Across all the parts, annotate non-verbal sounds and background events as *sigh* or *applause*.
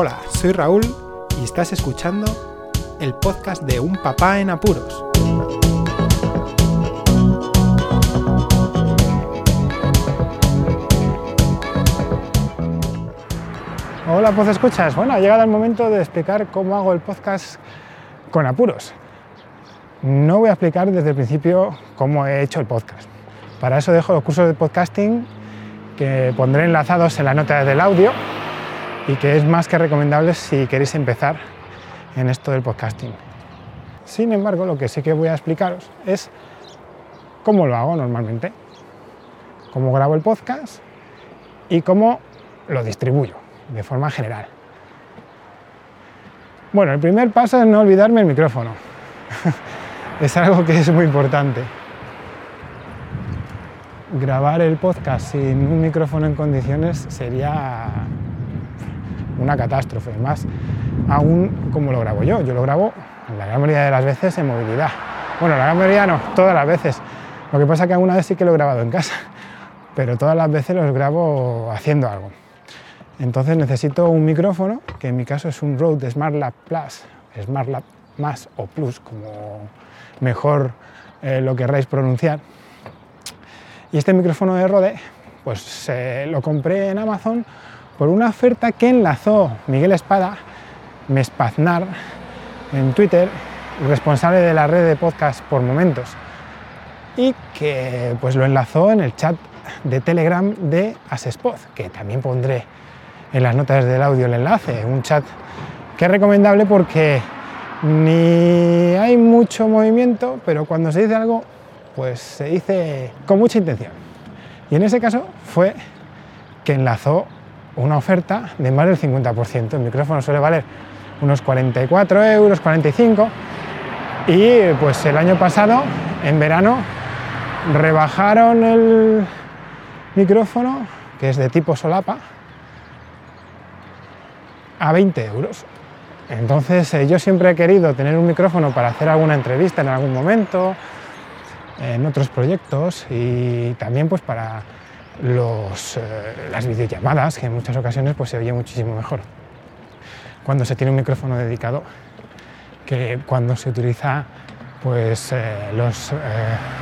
Hola, soy Raúl y estás escuchando el podcast de Un Papá en Apuros. Hola, pues escuchas. Bueno, ha llegado el momento de explicar cómo hago el podcast con apuros. No voy a explicar desde el principio cómo he hecho el podcast. Para eso dejo los cursos de podcasting que pondré enlazados en la nota del audio y que es más que recomendable si queréis empezar en esto del podcasting. Sin embargo, lo que sí que voy a explicaros es cómo lo hago normalmente, cómo grabo el podcast y cómo lo distribuyo de forma general. Bueno, el primer paso es no olvidarme el micrófono. *laughs* es algo que es muy importante. Grabar el podcast sin un micrófono en condiciones sería una catástrofe, más aún como lo grabo yo. Yo lo grabo la gran mayoría de las veces en movilidad. Bueno, la gran mayoría no, todas las veces. Lo que pasa es que alguna vez sí que lo he grabado en casa, *laughs* pero todas las veces los grabo haciendo algo. Entonces necesito un micrófono, que en mi caso es un Rode SmartLab Plus, SmartLab más o Plus, como mejor eh, lo querráis pronunciar. Y este micrófono de Rode, pues lo compré en Amazon por una oferta que enlazó Miguel Espada, Mespaznar, en Twitter, responsable de la red de podcast por momentos, y que pues lo enlazó en el chat de Telegram de Asespod, que también pondré en las notas del audio el enlace, un chat que es recomendable porque ni hay mucho movimiento, pero cuando se dice algo, pues se dice con mucha intención. Y en ese caso fue que enlazó una oferta de más del 50%. El micrófono suele valer unos 44 euros, 45. Y pues el año pasado, en verano, rebajaron el micrófono, que es de tipo solapa, a 20 euros. Entonces eh, yo siempre he querido tener un micrófono para hacer alguna entrevista en algún momento, en otros proyectos y también pues para los, eh, las videollamadas, que en muchas ocasiones pues, se oye muchísimo mejor cuando se tiene un micrófono dedicado que cuando se utiliza pues, eh, los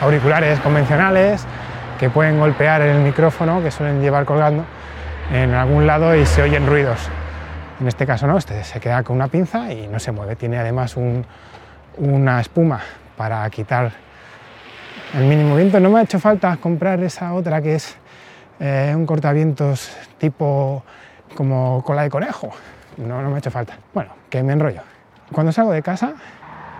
auriculares convencionales que pueden golpear el micrófono, que suelen llevar colgando en algún lado y se oyen ruidos. En este caso no, este se queda con una pinza y no se mueve. Tiene además una espuma para quitar el mínimo viento. No me ha hecho falta comprar esa otra que es eh, un cortavientos tipo como cola de conejo. No, no me ha hecho falta. Bueno, que me enrollo. Cuando salgo de casa,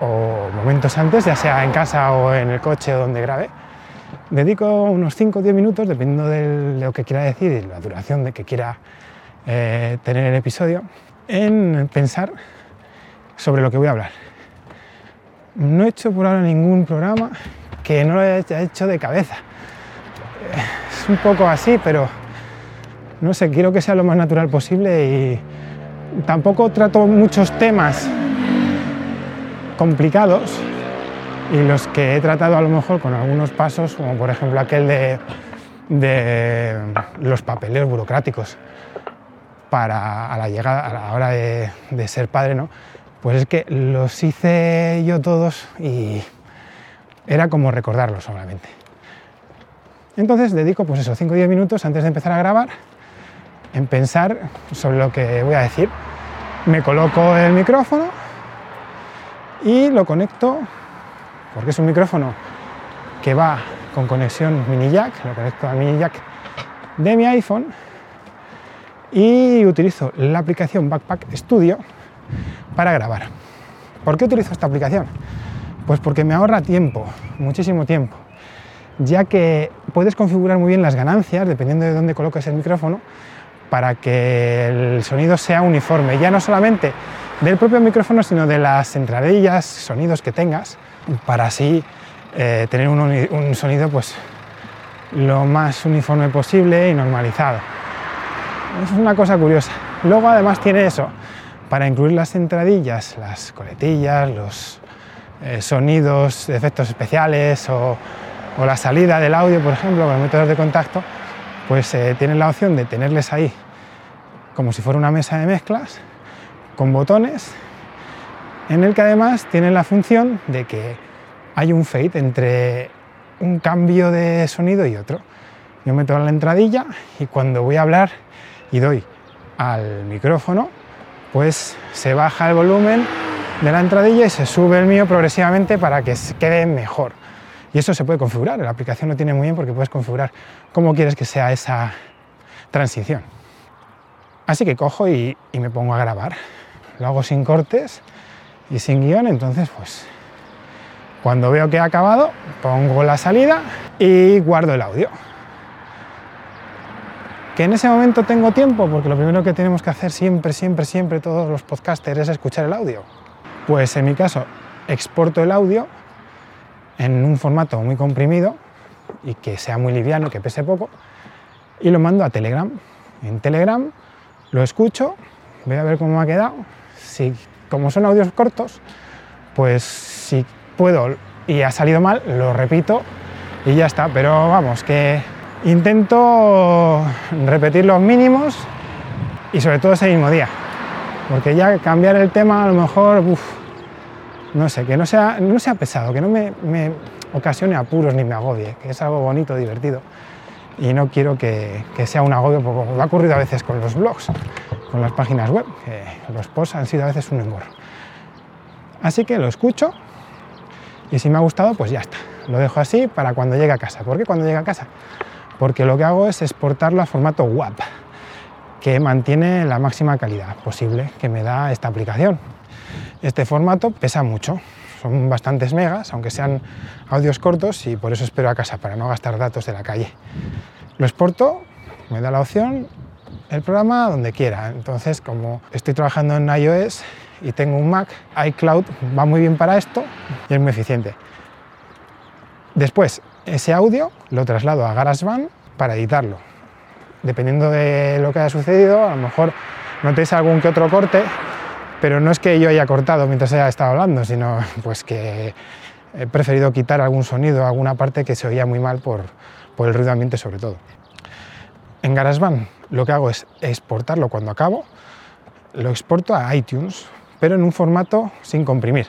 o momentos antes, ya sea en casa o en el coche o donde grabe, dedico unos 5 o 10 minutos, dependiendo de lo que quiera decir y la duración de que quiera eh, tener el episodio en pensar sobre lo que voy a hablar. No he hecho por ahora ningún programa que no lo haya hecho de cabeza. Un poco así, pero no sé, quiero que sea lo más natural posible y tampoco trato muchos temas complicados y los que he tratado a lo mejor con algunos pasos, como por ejemplo aquel de, de los papeles burocráticos para a la llegada, a la hora de, ser padre, ¿no? Pues es que los hice yo todos y era como recordarlos solamente. Entonces dedico pues eso, 5 o 10 minutos antes de empezar a grabar en pensar sobre lo que voy a decir. Me coloco el micrófono y lo conecto, porque es un micrófono que va con conexión mini jack, lo conecto al mini jack de mi iPhone y utilizo la aplicación Backpack Studio para grabar. ¿Por qué utilizo esta aplicación? Pues porque me ahorra tiempo, muchísimo tiempo, ya que puedes configurar muy bien las ganancias dependiendo de dónde coloques el micrófono para que el sonido sea uniforme, ya no solamente del propio micrófono, sino de las entradillas, sonidos que tengas, para así eh, tener un, sonido pues, lo más uniforme posible y normalizado. Es una cosa curiosa. Luego además tiene eso, para incluir las entradillas, las coletillas, los eh, sonidos, efectos especiales o, la salida del audio, por ejemplo, con los métodos de contacto, pues eh, tienen la opción de tenerles ahí como si fuera una mesa de mezclas con botones en el que además tiene la función de que hay un fade entre un cambio de sonido y otro. Yo meto la entradilla y cuando voy a hablar y doy al micrófono, pues se baja el volumen de la entradilla y se sube el mío progresivamente para que quede mejor. Y eso se puede configurar, la aplicación lo tiene muy bien porque puedes configurar cómo quieres que sea esa transición. Así que cojo y, me pongo a grabar. Lo hago sin cortes y sin guion, entonces pues cuando veo que ha acabado, pongo la salida y guardo el audio. Que en ese momento tengo tiempo, porque lo primero que tenemos que hacer siempre, siempre, siempre todos los podcasters es escuchar el audio. Pues en mi caso, exporto el audio en un formato muy comprimido y que sea muy liviano, que pese poco, y lo mando a Telegram. En Telegram lo escucho, voy a ver cómo ha quedado. Si, como son audios cortos, pues si puedo y ha salido mal, lo repito y ya está. Pero vamos, que intento repetir los mínimos y sobre todo ese mismo día. Porque ya cambiar el tema a lo mejor, no sé, que no sea, no sea pesado, que no me, me, ocasione apuros ni me agobie, que es algo bonito, divertido. Y no quiero que, que sea un agobio, me ha ocurrido a veces con los blogs, con las páginas web, que los posts han sido a veces un engorro. Así que lo escucho y si me ha gustado, pues ya está. Lo dejo así para cuando llegue a casa. ¿Por qué cuando llegue a casa? Porque lo que hago es exportarlo a formato WAP, que mantiene la máxima calidad posible que me da esta aplicación. Este formato pesa mucho, son bastantes megas, aunque sean audios cortos, y por eso espero a casa, para no gastar datos de la calle. Lo exporto, me da la opción, el programa donde quiera. Entonces, como estoy trabajando en iOS, y tengo un Mac, iCloud va muy bien para esto y es muy eficiente. Después, ese audio lo traslado a GarageBand para editarlo. Dependiendo de lo que haya sucedido, a lo mejor notéis algún que otro corte, pero no es que yo haya cortado mientras haya estado hablando, sino pues que he preferido quitar algún sonido, alguna parte que se oía muy mal por, por el ruido ambiente sobre todo. En GarageBand lo que hago es exportarlo cuando acabo, lo exporto a iTunes pero en un formato sin comprimir,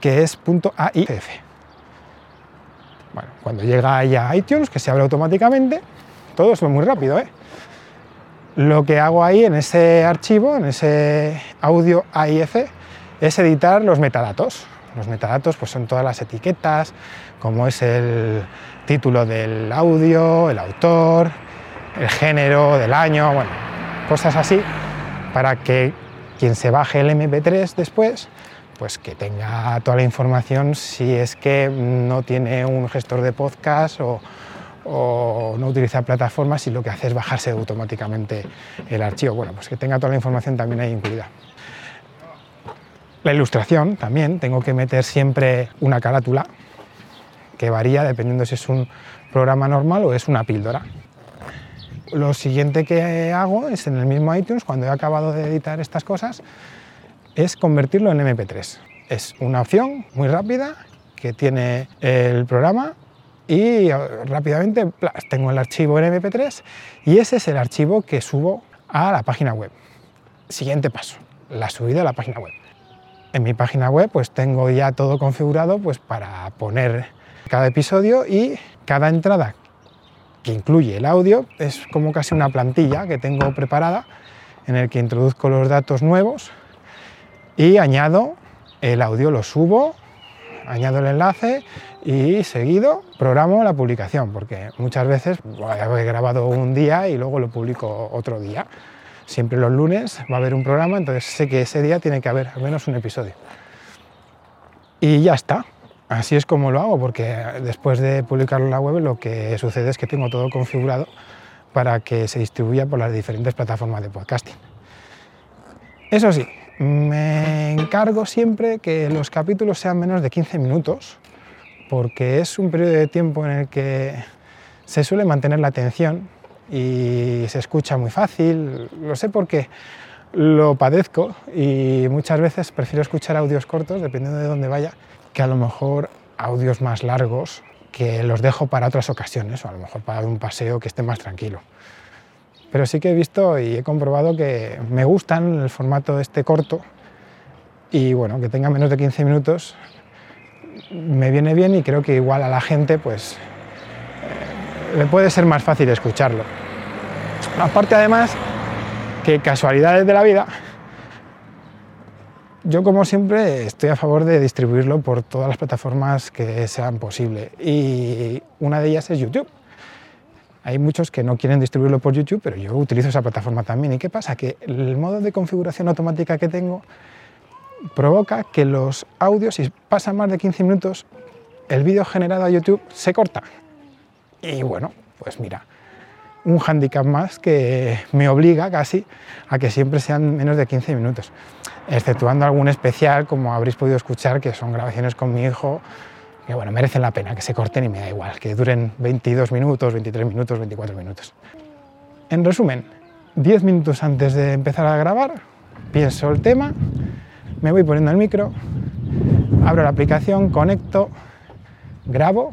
que es .aiff. Bueno, cuando llega ya a iTunes, que se abre automáticamente, todo es muy rápido. ¿eh? Lo que hago ahí en ese archivo, en ese audio AIF, es editar los metadatos. Los metadatos pues, son todas las etiquetas, como es el título del audio, el autor, el género del año, cosas así, para que quien se baje el MP3 después, pues que tenga toda la información si es que no tiene un gestor de podcast o, no utiliza plataformas y lo que hace es bajarse automáticamente el archivo. Bueno, pues que tenga toda la información también ahí incluida. La ilustración también, tengo que meter siempre una carátula que varía dependiendo si es un programa normal o es una píldora. Lo siguiente que hago es en el mismo iTunes, cuando he acabado de editar estas cosas, es convertirlo en MP3. Es una opción muy rápida que tiene el programa y rápidamente tengo el archivo en MP3 y ese es el archivo que subo a la página web. Siguiente paso, la subida a la página web. En mi página web pues tengo ya todo configurado pues para poner cada episodio y cada entrada que incluye el audio, es como casi una plantilla que tengo preparada en el que introduzco los datos nuevos y añado el audio, lo subo, añado el enlace y seguido programo la publicación, porque muchas veces he grabado un día y luego lo publico otro día. Siempre los lunes va a haber un programa, entonces sé que ese día tiene que haber al menos un episodio. Y ya está, Así es como lo hago, porque después de publicarlo en la web lo que sucede es que tengo todo configurado para que se distribuya por las diferentes plataformas de podcasting. Eso sí, me encargo siempre que los capítulos sean menos de 15 minutos, porque es un periodo de tiempo en el que se suele mantener la atención y se escucha muy fácil. Lo sé porque lo padezco y muchas veces prefiero escuchar audios cortos, dependiendo de dónde vaya, que a lo mejor audios más largos que los dejo para otras ocasiones o a lo mejor para un paseo que esté más tranquilo. pero sí que he visto y he comprobado que me gustan el formato este corto y bueno, que tenga menos de 15 minutos me viene bien y creo que igual a la gente pues eh, le puede ser más fácil escucharlo. Aparte además que casualidades de la vida, yo como siempre estoy a favor de distribuirlo por todas las plataformas que sean posible y una de ellas es YouTube. Hay muchos que no quieren distribuirlo por YouTube, pero yo utilizo esa plataforma también. ¿Y qué pasa? Que el modo de configuración automática que tengo provoca que los audios, si pasan más de 15 minutos, el vídeo generado a YouTube se corta. Y bueno, pues mira, un hándicap más que me obliga casi a que siempre sean menos de 15 minutos, exceptuando algún especial, como habréis podido escuchar, que son grabaciones con mi hijo que bueno, merecen la pena, que se corten y me da igual, que duren 22 minutos, 23 minutos, 24 minutos. En resumen, 10 minutos antes de empezar a grabar, pienso el tema, me voy poniendo el micro, abro la aplicación, conecto, grabo,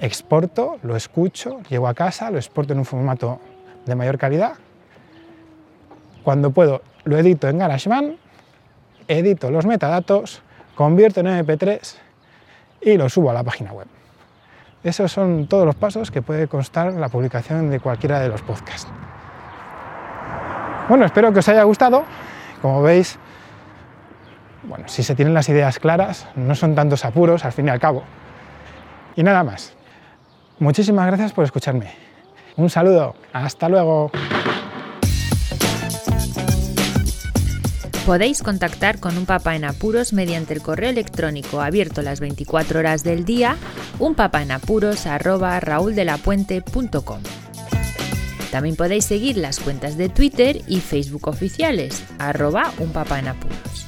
exporto, lo escucho, llego a casa, lo exporto en un formato de mayor calidad. Cuando puedo, lo edito en GarageBand, edito los metadatos, convierto en MP3 y lo subo a la página web. Esos son todos los pasos que puede constar la publicación de cualquiera de los podcasts. Bueno, espero que os haya gustado. Como veis, bueno, si se tienen las ideas claras, no son tantos apuros al fin y al cabo. Y nada más. Muchísimas gracias por escucharme. Un saludo. Hasta luego. Podéis contactar con un papá en apuros mediante el correo electrónico abierto las 24 horas del día, unpapaenapuros@rauldelapuente.com. También podéis seguir las cuentas de Twitter y Facebook oficiales, arroba unpapaenapuros.